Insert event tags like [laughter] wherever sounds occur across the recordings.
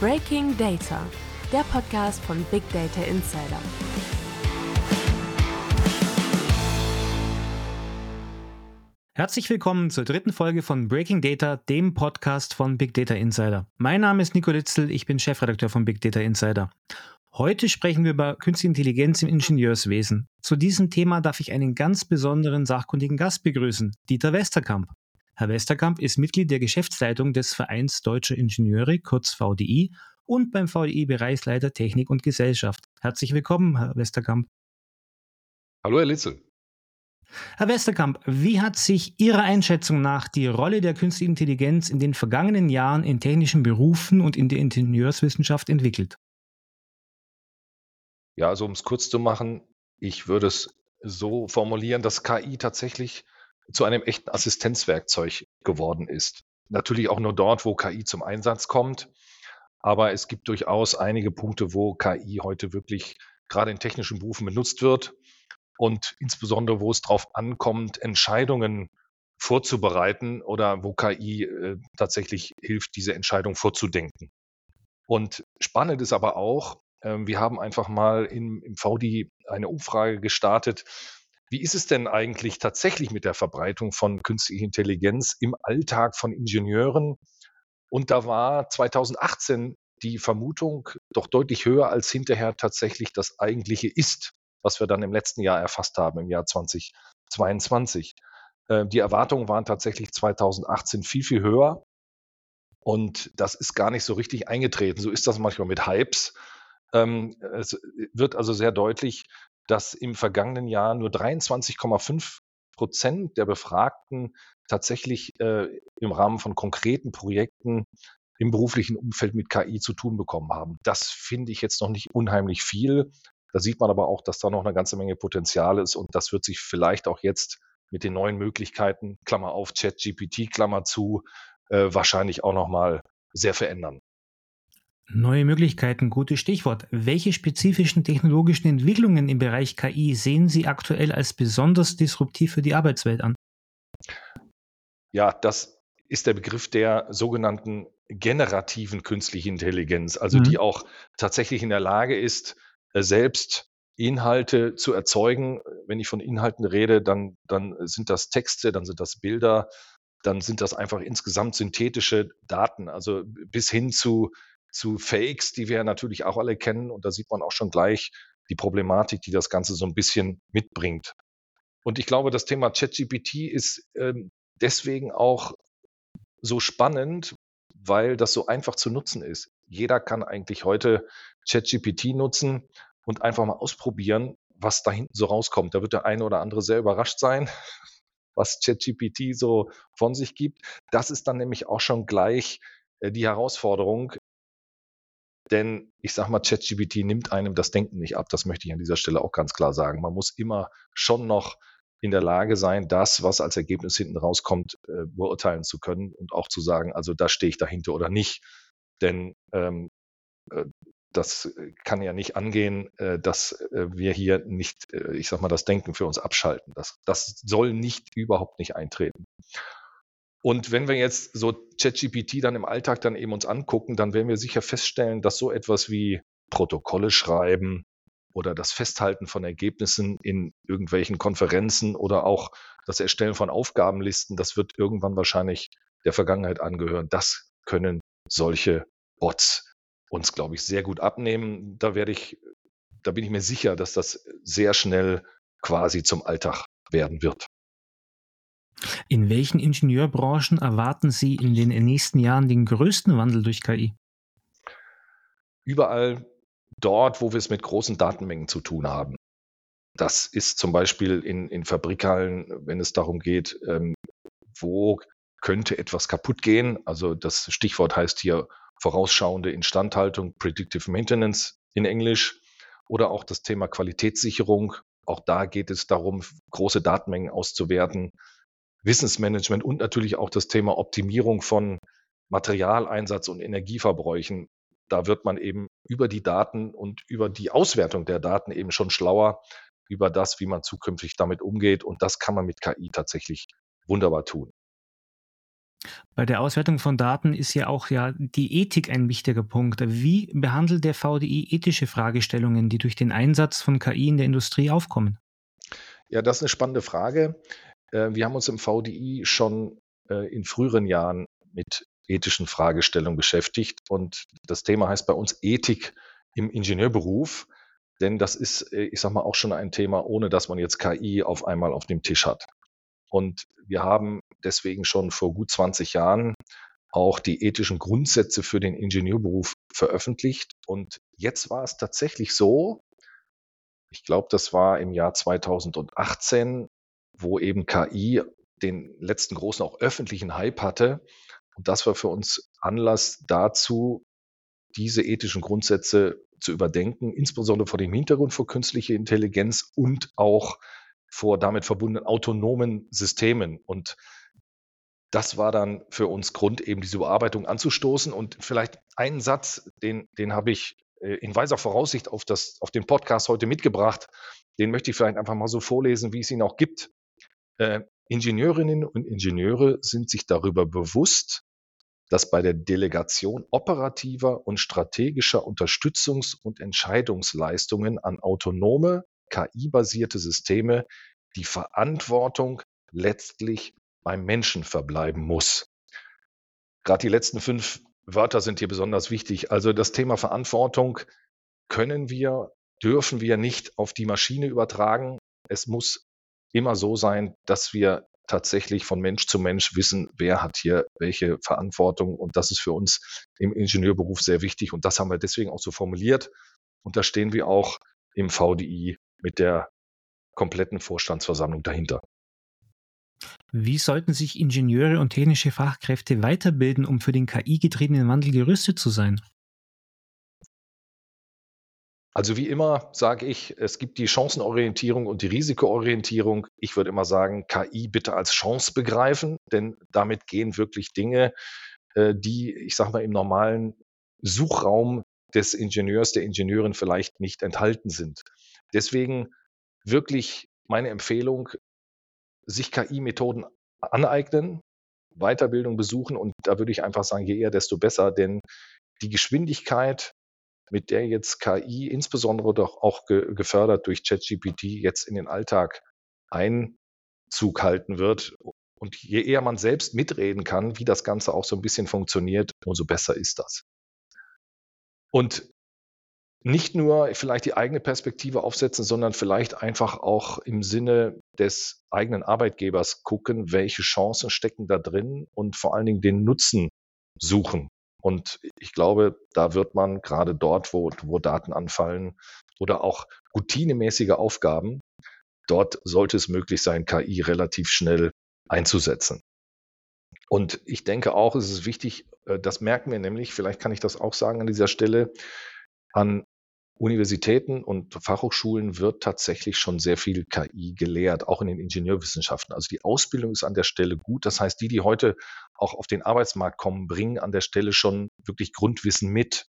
Breaking Data, der Podcast von Big Data Insider. Herzlich willkommen zur dritten Folge von Breaking Data, dem Podcast von Big Data Insider. Mein Name ist Nico Litzel, ich bin Chefredakteur von Big Data Insider. Heute sprechen wir über Künstliche Intelligenz im Ingenieurswesen. Zu diesem Thema darf ich einen ganz besonderen sachkundigen Gast begrüßen, Dieter Westerkamp. Herr Westerkamp ist Mitglied der Geschäftsleitung des Vereins Deutscher Ingenieure, kurz VDI, und beim VDI Bereichsleiter Technik und Gesellschaft. Herzlich willkommen, Herr Westerkamp. Hallo, Herr Litzel. Herr Westerkamp, wie hat sich Ihrer Einschätzung nach die Rolle der künstlichen Intelligenz in den vergangenen Jahren in technischen Berufen und in der Ingenieurswissenschaft entwickelt? Ja, also um es kurz zu machen, ich würde es so formulieren, dass KI tatsächlich zu einem echten Assistenzwerkzeug geworden ist. Natürlich auch nur dort, wo KI zum Einsatz kommt. Aber es gibt durchaus einige Punkte, wo KI heute wirklich gerade in technischen Berufen benutzt wird und insbesondere, wo es darauf ankommt, Entscheidungen vorzubereiten oder wo KI äh, tatsächlich hilft, diese Entscheidung vorzudenken. Und spannend ist aber auch, äh, wir haben einfach mal im, im VDI eine Umfrage gestartet, wie ist es denn eigentlich tatsächlich mit der Verbreitung von künstlicher Intelligenz im Alltag von Ingenieuren? Und da war 2018 die Vermutung doch deutlich höher als hinterher tatsächlich das eigentliche ist, was wir dann im letzten Jahr erfasst haben, im Jahr 2022. Äh, die Erwartungen waren tatsächlich 2018 viel, viel höher. Und das ist gar nicht so richtig eingetreten. So ist das manchmal mit Hypes. Ähm, es wird also sehr deutlich, dass im vergangenen Jahr nur 23,5 Prozent der Befragten tatsächlich äh, im Rahmen von konkreten Projekten im beruflichen Umfeld mit KI zu tun bekommen haben. Das finde ich jetzt noch nicht unheimlich viel. Da sieht man aber auch, dass da noch eine ganze Menge Potenzial ist und das wird sich vielleicht auch jetzt mit den neuen Möglichkeiten, Klammer auf, ChatGPT, Klammer zu, äh, wahrscheinlich auch nochmal sehr verändern. Neue Möglichkeiten, gutes Stichwort. Welche spezifischen technologischen Entwicklungen im Bereich KI sehen Sie aktuell als besonders disruptiv für die Arbeitswelt an? Ja, das ist der Begriff der sogenannten generativen künstlichen Intelligenz, also mhm. die auch tatsächlich in der Lage ist, äh, selbst Inhalte zu erzeugen. Wenn ich von Inhalten rede, dann, dann sind das Texte, dann sind das Bilder, dann sind das einfach insgesamt synthetische Daten, also bis hin zu zu Fakes, die wir natürlich auch alle kennen. Und da sieht man auch schon gleich die Problematik, die das Ganze so ein bisschen mitbringt. Und ich glaube, das Thema ChatGPT ist ähm, deswegen auch so spannend, weil das so einfach zu nutzen ist. Jeder kann eigentlich heute ChatGPT nutzen und einfach mal ausprobieren, was da hinten so rauskommt. Da wird der eine oder andere sehr überrascht sein, [laughs] was ChatGPT so von sich gibt. Das ist dann nämlich auch schon gleich äh, die Herausforderung, denn ich sage mal, ChatGPT nimmt einem das Denken nicht ab. Das möchte ich an dieser Stelle auch ganz klar sagen. Man muss immer schon noch in der Lage sein, das, was als Ergebnis hinten rauskommt, äh, beurteilen zu können und auch zu sagen, also da stehe ich dahinter oder nicht. Denn ähm, äh, das kann ja nicht angehen, äh, dass wir hier nicht, ich sag mal, das Denken für uns abschalten. Das, das soll nicht überhaupt nicht eintreten. Und wenn wir jetzt so ChatGPT dann im Alltag dann eben uns angucken, dann werden wir sicher feststellen, dass so etwas wie Protokolle schreiben oder das Festhalten von Ergebnissen in irgendwelchen Konferenzen oder auch das Erstellen von Aufgabenlisten, das wird irgendwann wahrscheinlich der Vergangenheit angehören. Das können solche Bots uns, glaube ich, sehr gut abnehmen. Da werde ich, da bin ich mir sicher, dass das sehr schnell quasi zum Alltag werden wird. In welchen Ingenieurbranchen erwarten Sie in den nächsten Jahren den größten Wandel durch KI? Überall dort, wo wir es mit großen Datenmengen zu tun haben. Das ist zum Beispiel in, in Fabrikhallen, wenn es darum geht, ähm, wo könnte etwas kaputt gehen. Also das Stichwort heißt hier vorausschauende Instandhaltung, Predictive Maintenance in Englisch. Oder auch das Thema Qualitätssicherung. Auch da geht es darum, große Datenmengen auszuwerten Wissensmanagement und natürlich auch das Thema Optimierung von Materialeinsatz und Energieverbräuchen. Da wird man eben über die Daten und über die Auswertung der Daten eben schon schlauer über das, wie man zukünftig damit umgeht. Und das kann man mit KI tatsächlich wunderbar tun. Bei der Auswertung von Daten ist ja auch ja die Ethik ein wichtiger Punkt. Wie behandelt der VDI ethische Fragestellungen, die durch den Einsatz von KI in der Industrie aufkommen? Ja, das ist eine spannende Frage. Äh, wir haben uns im VDI schon äh, in früheren Jahren mit ethischen Fragestellungen beschäftigt und das Thema heißt bei uns Ethik im Ingenieurberuf, denn das ist, äh, ich sag mal, auch schon ein Thema, ohne dass man jetzt KI auf einmal auf dem Tisch hat. Und wir haben deswegen schon vor gut 20 Jahren auch die ethischen Grundsätze für den Ingenieurberuf veröffentlicht. Und jetzt war es tatsächlich so, ich glaube, das war im Jahr 2018, wo eben KI den letzten großen auch öffentlichen Hype hatte. Und das war für uns Anlass dazu, diese ethischen Grundsätze zu überdenken, insbesondere vor dem Hintergrund von künstlicher Intelligenz und auch vor damit verbundenen autonomen Systemen. Und das war dann für uns Grund, eben diese Bearbeitung anzustoßen. Und vielleicht einen Satz, den, den habe ich äh, in weiser Voraussicht auf, das, auf den Podcast heute mitgebracht. Den möchte ich vielleicht einfach mal so vorlesen, wie es ihn auch gibt. Äh, Ingenieurinnen und Ingenieure sind sich darüber bewusst, dass bei der Delegation operativer und strategischer Unterstützungs- und Entscheidungsleistungen an autonome, KI-basierte Systeme die Verantwortung letztlich beim Menschen verbleiben muss. Gerade die letzten fünf Wörter sind hier besonders wichtig. Also das Thema Verantwortung können wir, dürfen wir nicht auf die Maschine übertragen. Es muss immer so sein, dass wir tatsächlich von Mensch zu Mensch wissen, wer hat hier welche Verantwortung. Und das ist für uns im Ingenieurberuf sehr wichtig. Und das haben wir deswegen auch so formuliert. Und da stehen wir auch im VDI mit der kompletten Vorstandsversammlung dahinter. Wie sollten sich Ingenieure und technische Fachkräfte weiterbilden, um für den KI-getriebenen Wandel gerüstet zu sein? Also wie immer sage ich, es gibt die Chancenorientierung und die Risikoorientierung. Ich würde immer sagen, KI bitte als Chance begreifen, denn damit gehen wirklich Dinge, äh, die, ich sage mal, im normalen Suchraum des Ingenieurs, der Ingenieurin vielleicht nicht enthalten sind. Deswegen wirklich meine Empfehlung, sich KI-Methoden aneignen, Weiterbildung besuchen und da würde ich einfach sagen, je eher, desto besser, denn die Geschwindigkeit, mit der jetzt KI insbesondere doch auch ge gefördert durch ChatGPT jetzt in den Alltag Einzug halten wird und je eher man selbst mitreden kann, wie das Ganze auch so ein bisschen funktioniert, umso besser ist das. Und nicht nur vielleicht die eigene Perspektive aufsetzen, sondern vielleicht einfach auch im Sinne des eigenen Arbeitgebers gucken, welche Chancen stecken da drin und vor allen Dingen den Nutzen suchen. Und ich glaube, da wird man gerade dort, wo, wo Daten anfallen oder auch routinemäßige Aufgaben, dort sollte es möglich sein, KI relativ schnell einzusetzen. Und ich denke auch, es ist wichtig, äh, das merken wir nämlich, vielleicht kann ich das auch sagen an dieser Stelle, an Universitäten und Fachhochschulen wird tatsächlich schon sehr viel KI gelehrt, auch in den Ingenieurwissenschaften. Also die Ausbildung ist an der Stelle gut. Das heißt, die, die heute auch auf den Arbeitsmarkt kommen, bringen an der Stelle schon wirklich Grundwissen mit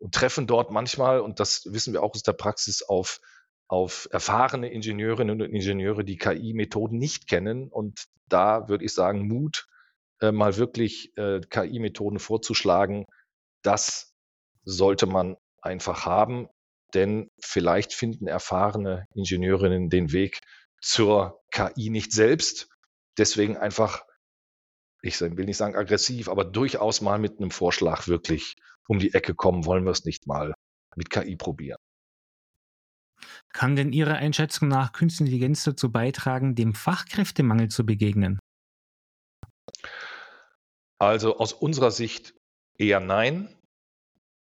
und treffen dort manchmal, und das wissen wir auch aus der Praxis, auf, auf erfahrene Ingenieurinnen und Ingenieure, die KI-Methoden nicht kennen. Und da würde ich sagen, Mut, äh, mal wirklich äh, KI-Methoden vorzuschlagen, das sollte man einfach haben denn vielleicht finden erfahrene Ingenieurinnen den Weg zur KI nicht selbst. Deswegen einfach, ich will nicht sagen aggressiv, aber durchaus mal mit einem Vorschlag wirklich um die Ecke kommen, wollen wir es nicht mal mit KI probieren. Kann denn Ihrer Einschätzung nach Künstliche Intelligenz dazu beitragen, dem Fachkräftemangel zu begegnen? Also aus unserer Sicht eher nein.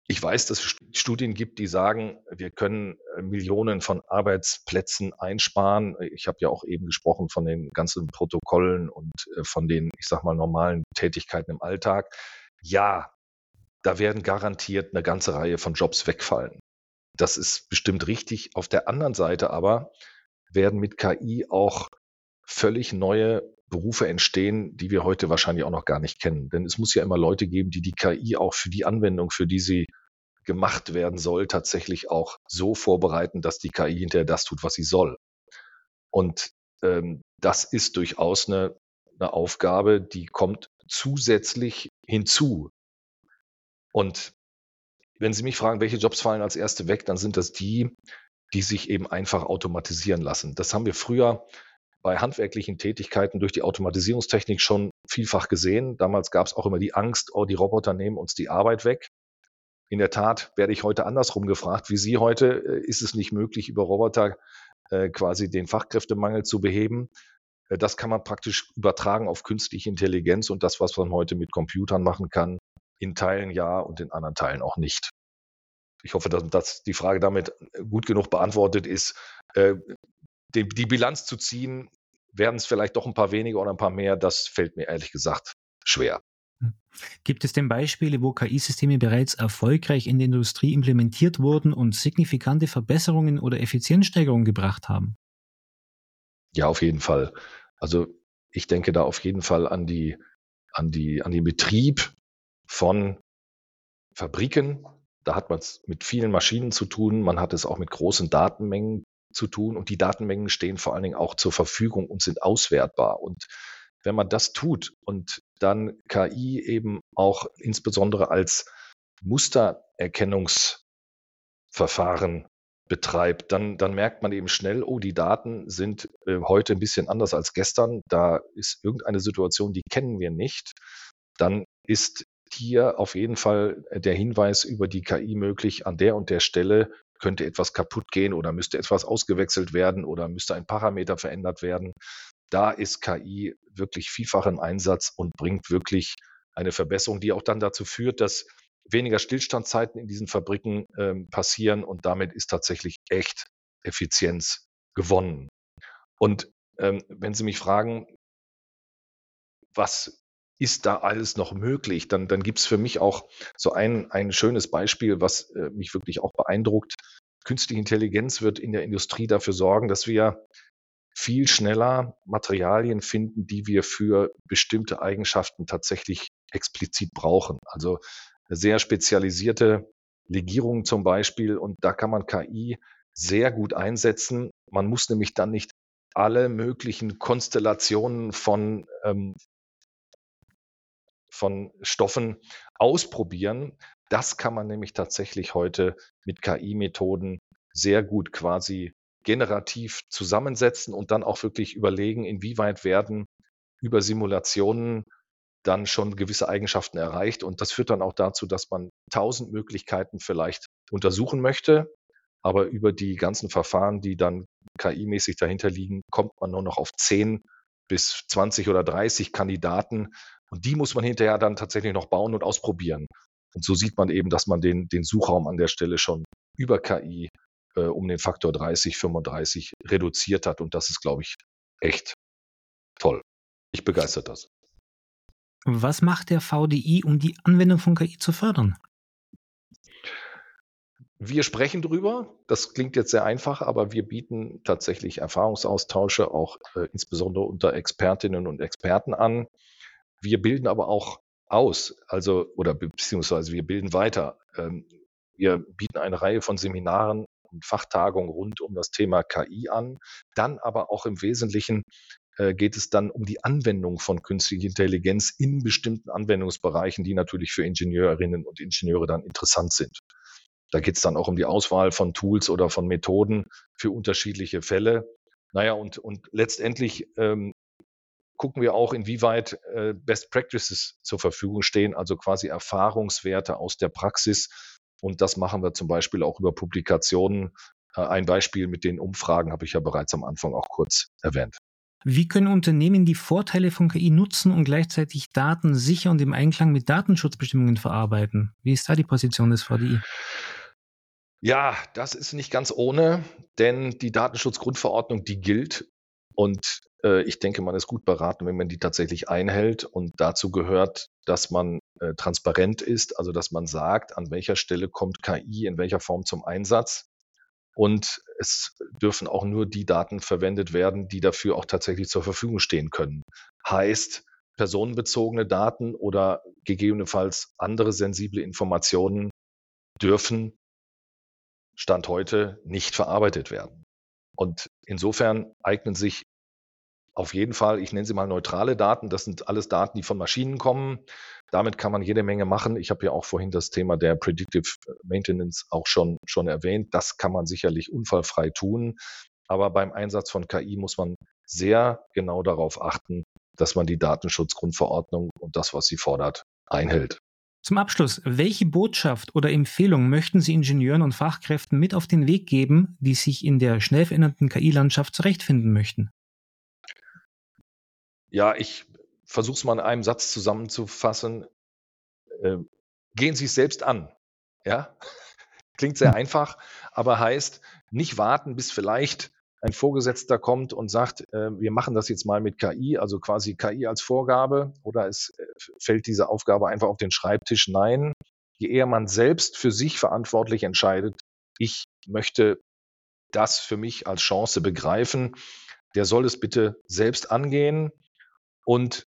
Ich weiß, dass es Studien gibt, die sagen, wir können äh, Millionen von Arbeitsplätzen einsparen. Ich habe ja auch eben gesprochen von den ganzen Protokollen und äh, von den, ich sag mal, normalen Tätigkeiten im Alltag. Ja, da werden garantiert eine ganze Reihe von Jobs wegfallen. Das ist bestimmt richtig. Auf der anderen Seite aber werden mit KI auch völlig neue Berufe entstehen, die wir heute wahrscheinlich auch noch gar nicht kennen. Denn es muss ja immer Leute geben, die die KI auch für die Anwendung, für die sie gemacht werden soll, tatsächlich auch so vorbereiten, dass die KI hinterher das tut, was sie soll. Und ähm, das ist durchaus eine, eine Aufgabe, die kommt zusätzlich hinzu. Und wenn Sie mich fragen, welche Jobs fallen als erste weg, dann sind das die, die sich eben einfach automatisieren lassen. Das haben wir früher bei handwerklichen Tätigkeiten durch die Automatisierungstechnik schon vielfach gesehen. Damals gab es auch immer die Angst, oh, die Roboter nehmen uns die Arbeit weg. In der Tat werde ich heute andersrum gefragt, wie Sie heute, äh, ist es nicht möglich, über Roboter äh, quasi den Fachkräftemangel zu beheben. Äh, das kann man praktisch übertragen auf künstliche Intelligenz und das, was man heute mit Computern machen kann, in Teilen ja und in anderen Teilen auch nicht. Ich hoffe, dass, dass die Frage damit gut genug beantwortet ist. Die, die Bilanz zu ziehen, werden es vielleicht doch ein paar weniger oder ein paar mehr, das fällt mir ehrlich gesagt schwer. Gibt es denn Beispiele, wo KI-Systeme bereits erfolgreich in der Industrie implementiert wurden und signifikante Verbesserungen oder Effizienzsteigerungen gebracht haben? Ja, auf jeden Fall. Also ich denke da auf jeden Fall an die, an die, an den Betrieb von Fabriken. Da hat man es mit vielen Maschinen zu tun. Man hat es auch mit großen Datenmengen zu tun. Und die Datenmengen stehen vor allen Dingen auch zur Verfügung und sind auswertbar. Und wenn man das tut und dann KI eben auch insbesondere als Mustererkennungsverfahren betreibt, dann, dann merkt man eben schnell, oh, die Daten sind äh, heute ein bisschen anders als gestern. Da ist irgendeine Situation, die kennen wir nicht. Dann ist hier auf jeden Fall der Hinweis über die KI möglich, an der und der Stelle könnte etwas kaputt gehen oder müsste etwas ausgewechselt werden oder müsste ein Parameter verändert werden. Da ist KI wirklich vielfach im Einsatz und bringt wirklich eine Verbesserung, die auch dann dazu führt, dass weniger Stillstandzeiten in diesen Fabriken ähm, passieren und damit ist tatsächlich echt Effizienz gewonnen. Und ähm, wenn Sie mich fragen, was ist da alles noch möglich? Dann, dann gibt es für mich auch so ein, ein schönes Beispiel, was äh, mich wirklich auch beeindruckt. Künstliche Intelligenz wird in der Industrie dafür sorgen, dass wir viel schneller Materialien finden, die wir für bestimmte Eigenschaften tatsächlich explizit brauchen. Also sehr spezialisierte Legierungen zum Beispiel. Und da kann man KI sehr gut einsetzen. Man muss nämlich dann nicht alle möglichen Konstellationen von ähm, von Stoffen ausprobieren. Das kann man nämlich tatsächlich heute mit KI-Methoden sehr gut quasi generativ zusammensetzen und dann auch wirklich überlegen, inwieweit werden über Simulationen dann schon gewisse Eigenschaften erreicht. Und das führt dann auch dazu, dass man tausend Möglichkeiten vielleicht untersuchen möchte. Aber über die ganzen Verfahren, die dann KI-mäßig dahinter liegen, kommt man nur noch auf zehn bis 20 oder 30 Kandidaten, und die muss man hinterher dann tatsächlich noch bauen und ausprobieren. Und so sieht man eben, dass man den, den Suchraum an der Stelle schon über KI äh, um den Faktor 30, 35 reduziert hat. Und das ist, glaube ich, echt toll. Ich begeistert das. Was macht der VDI, um die Anwendung von KI zu fördern? Wir sprechen drüber. Das klingt jetzt sehr einfach, aber wir bieten tatsächlich Erfahrungsaustausche auch äh, insbesondere unter Expertinnen und Experten an. Wir bilden aber auch aus, also oder beziehungsweise wir bilden weiter. Ähm, wir bieten eine Reihe von Seminaren und Fachtagungen rund um das Thema KI an. Dann aber auch im Wesentlichen äh, geht es dann um die Anwendung von künstlicher Intelligenz in bestimmten Anwendungsbereichen, die natürlich für Ingenieurinnen und Ingenieure dann interessant sind. Da geht es dann auch um die Auswahl von Tools oder von Methoden für unterschiedliche Fälle. Naja, und, und letztendlich ähm, gucken wir auch, inwieweit äh, Best Practices zur Verfügung stehen, also quasi Erfahrungswerte aus der Praxis. Und das machen wir zum Beispiel auch über Publikationen. Äh, ein Beispiel mit den Umfragen habe ich ja bereits am Anfang auch kurz erwähnt. Wie können Unternehmen die Vorteile von KI nutzen und gleichzeitig Daten sicher und im Einklang mit Datenschutzbestimmungen verarbeiten? Wie ist da die Position des VDI? Ja, das ist nicht ganz ohne, denn die Datenschutzgrundverordnung, die gilt und äh, ich denke, man ist gut beraten, wenn man die tatsächlich einhält. Und dazu gehört, dass man äh, transparent ist, also dass man sagt, an welcher Stelle kommt KI in welcher Form zum Einsatz. Und es dürfen auch nur die Daten verwendet werden, die dafür auch tatsächlich zur Verfügung stehen können. Heißt, personenbezogene Daten oder gegebenenfalls andere sensible Informationen dürfen Stand heute nicht verarbeitet werden. Und insofern eignen sich auf jeden Fall, ich nenne sie mal neutrale Daten. Das sind alles Daten, die von Maschinen kommen. Damit kann man jede Menge machen. Ich habe ja auch vorhin das Thema der Predictive Maintenance auch schon, schon erwähnt. Das kann man sicherlich unfallfrei tun. Aber beim Einsatz von KI muss man sehr genau darauf achten, dass man die Datenschutzgrundverordnung und das, was sie fordert, einhält. Zum Abschluss, welche Botschaft oder Empfehlung möchten Sie Ingenieuren und Fachkräften mit auf den Weg geben, die sich in der schnell verändernden KI-Landschaft zurechtfinden möchten? Ja, ich versuche es mal in einem Satz zusammenzufassen. Äh, gehen Sie es selbst an. Ja, [laughs] klingt sehr hm. einfach, aber heißt nicht warten, bis vielleicht ein Vorgesetzter kommt und sagt, äh, wir machen das jetzt mal mit KI, also quasi KI als Vorgabe, oder es äh, fällt diese Aufgabe einfach auf den Schreibtisch. Nein, je eher man selbst für sich verantwortlich entscheidet, ich möchte das für mich als Chance begreifen, der soll es bitte selbst angehen und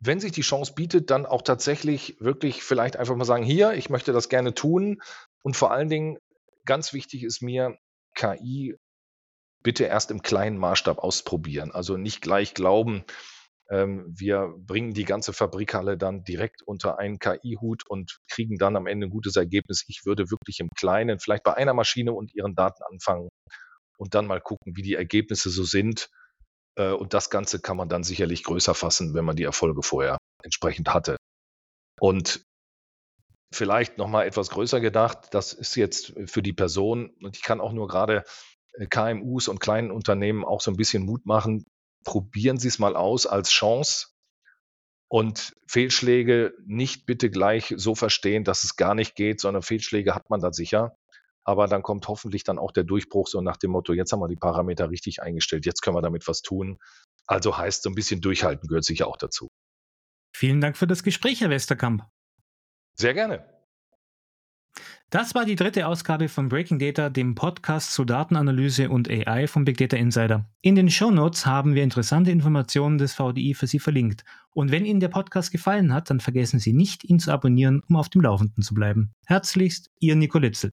wenn sich die Chance bietet, dann auch tatsächlich wirklich vielleicht einfach mal sagen, hier, ich möchte das gerne tun. Und vor allen Dingen, ganz wichtig ist mir, KI bitte erst im kleinen Maßstab ausprobieren. Also nicht gleich glauben, ähm, wir bringen die ganze Fabrikhalle dann direkt unter einen KI-Hut und kriegen dann am Ende ein gutes Ergebnis. Ich würde wirklich im Kleinen, vielleicht bei einer Maschine und ihren Daten anfangen und dann mal gucken, wie die Ergebnisse so sind und das Ganze kann man dann sicherlich größer fassen, wenn man die Erfolge vorher entsprechend hatte. Und vielleicht nochmal etwas größer gedacht, das ist jetzt für die Person, und ich kann auch nur gerade äh, KMUs und kleinen Unternehmen auch so ein bisschen Mut machen, probieren Sie es mal aus als Chance und Fehlschläge nicht bitte gleich so verstehen, dass es gar nicht geht, sondern Fehlschläge hat man da sicher. Aber dann kommt hoffentlich dann auch der Durchbruch so nach dem Motto, jetzt haben wir die Parameter richtig eingestellt, jetzt können wir damit was tun. Also heißt so ein bisschen durchhalten gehört sicher auch dazu. Vielen Dank für das Gespräch, Herr Westerkamp. Sehr gerne. Das war die dritte Ausgabe von Breaking Data, dem Podcast zu Datenanalyse und AI von Big Data Insider. In den Show Notes haben wir interessante Informationen des VDI für Sie verlinkt. Und wenn Ihnen der Podcast gefallen hat, dann vergessen Sie nicht, ihn zu abonnieren, um auf dem Laufenden zu bleiben. Herzlichst, Ihr Nico Litzel.